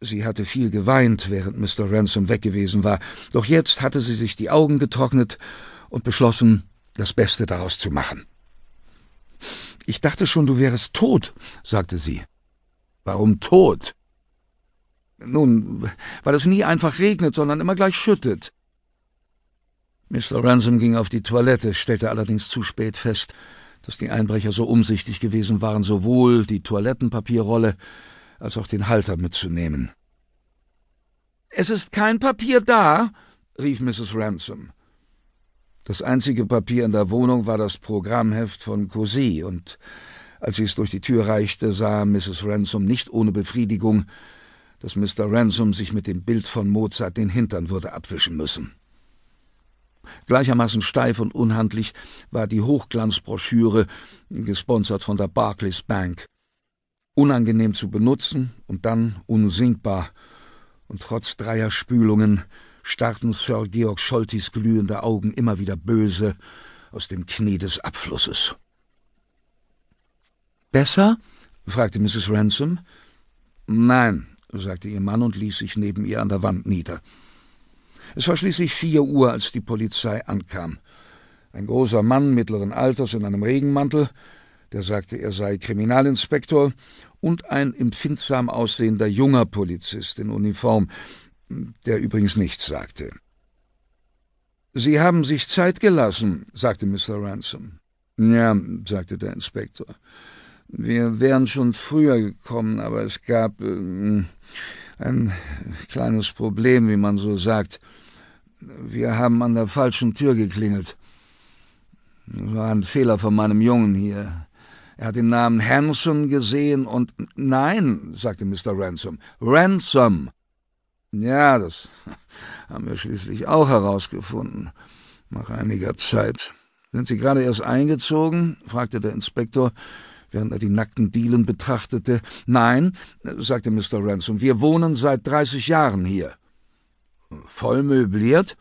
Sie hatte viel geweint, während Mr. Ransom weg gewesen war, doch jetzt hatte sie sich die Augen getrocknet und beschlossen, das Beste daraus zu machen. Ich dachte schon, du wärest tot, sagte sie. Warum tot? Nun, weil es nie einfach regnet, sondern immer gleich schüttet. Mr. Ransom ging auf die Toilette, stellte allerdings zu spät fest, dass die Einbrecher so umsichtig gewesen waren, sowohl die Toilettenpapierrolle als auch den Halter mitzunehmen. Es ist kein Papier da, rief Mrs. Ransom. Das einzige Papier in der Wohnung war das Programmheft von Cosy, und als sie es durch die Tür reichte, sah Mrs. Ransom nicht ohne Befriedigung, dass Mr. Ransom sich mit dem Bild von Mozart den Hintern würde abwischen müssen. Gleichermaßen steif und unhandlich war die Hochglanzbroschüre, gesponsert von der Barclays Bank. Unangenehm zu benutzen und dann unsinkbar. Und trotz dreier Spülungen starrten Sir Georg Scholtis glühende Augen immer wieder böse aus dem Knie des Abflusses. Besser? fragte Mrs. Ransom. Nein, sagte ihr Mann und ließ sich neben ihr an der Wand nieder. Es war schließlich vier Uhr, als die Polizei ankam. Ein großer Mann mittleren Alters in einem Regenmantel, der sagte, er sei Kriminalinspektor, und ein empfindsam aussehender junger Polizist in Uniform, der übrigens nichts sagte. Sie haben sich Zeit gelassen, sagte Mr. Ransom. Ja, sagte der Inspektor. Wir wären schon früher gekommen, aber es gab äh, ein kleines Problem, wie man so sagt. Wir haben an der falschen Tür geklingelt. Das war ein Fehler von meinem Jungen hier. Er hat den Namen Hanson gesehen und nein, sagte Mr. Ransom. Ransom. Ja, das haben wir schließlich auch herausgefunden. Nach einiger Zeit. Sind Sie gerade erst eingezogen? fragte der Inspektor, während er die nackten Dielen betrachtete. Nein, sagte Mr. Ransom, wir wohnen seit dreißig Jahren hier. Voll möbliert?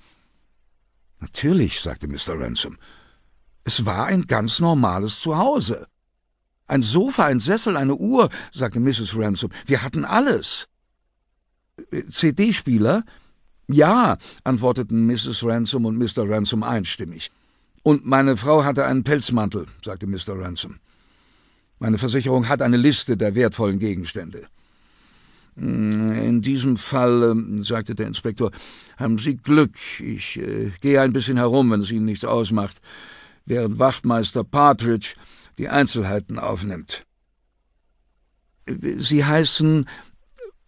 Natürlich, sagte Mr. Ransom. Es war ein ganz normales Zuhause. Ein Sofa, ein Sessel, eine Uhr, sagte Mrs. Ransom. Wir hatten alles. CD-Spieler? Ja, antworteten Mrs. Ransom und Mr. Ransom einstimmig. Und meine Frau hatte einen Pelzmantel, sagte Mr. Ransom. Meine Versicherung hat eine Liste der wertvollen Gegenstände. In diesem Fall, ähm, sagte der Inspektor, haben Sie Glück. Ich äh, gehe ein bisschen herum, wenn es Ihnen nichts ausmacht, während Wachtmeister Partridge die Einzelheiten aufnimmt. Sie heißen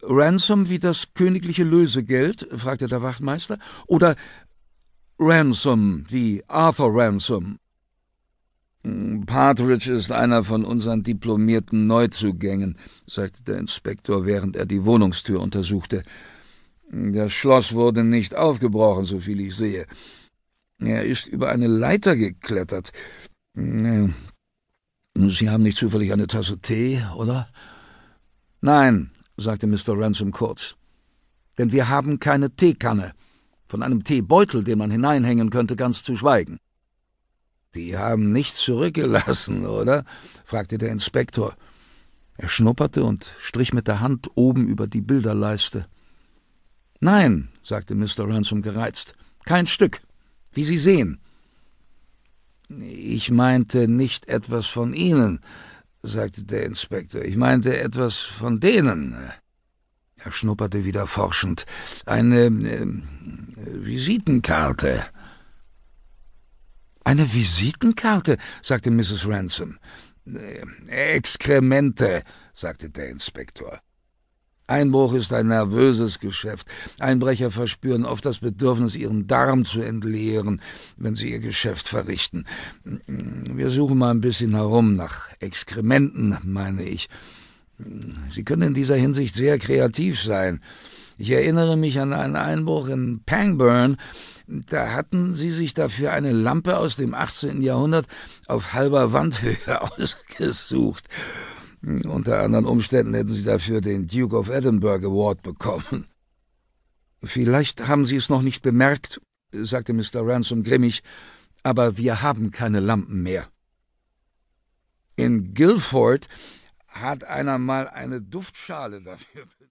Ransom wie das königliche Lösegeld? fragte der Wachtmeister. Oder Ransom wie Arthur Ransom? Hm, Partridge ist einer von unseren diplomierten Neuzugängen, sagte der Inspektor, während er die Wohnungstür untersuchte. Das Schloss wurde nicht aufgebrochen, soviel ich sehe. Er ist über eine Leiter geklettert. Sie haben nicht zufällig eine Tasse Tee, oder? Nein, sagte Mr. Ransom kurz. Denn wir haben keine Teekanne. Von einem Teebeutel, den man hineinhängen könnte, ganz zu schweigen. Die haben nichts zurückgelassen, oder? fragte der Inspektor. Er schnupperte und strich mit der Hand oben über die Bilderleiste. Nein, sagte Mr. Ransom gereizt, kein Stück, wie Sie sehen. Ich meinte nicht etwas von Ihnen, sagte der Inspektor, ich meinte etwas von denen. Er schnupperte wieder forschend. Eine äh, Visitenkarte. Eine Visitenkarte, sagte Mrs. Ransom. Äh, Exkremente, sagte der Inspektor. Einbruch ist ein nervöses Geschäft. Einbrecher verspüren oft das Bedürfnis, ihren Darm zu entleeren, wenn sie ihr Geschäft verrichten. Wir suchen mal ein bisschen herum nach Exkrementen, meine ich. Sie können in dieser Hinsicht sehr kreativ sein. Ich erinnere mich an einen Einbruch in Pangburn, da hatten sie sich dafür eine Lampe aus dem 18. Jahrhundert auf halber Wandhöhe ausgesucht. Unter anderen Umständen hätten sie dafür den Duke of Edinburgh Award bekommen. Vielleicht haben Sie es noch nicht bemerkt, sagte Mr. Ransom grimmig, aber wir haben keine Lampen mehr. In Guilford hat einer mal eine Duftschale dafür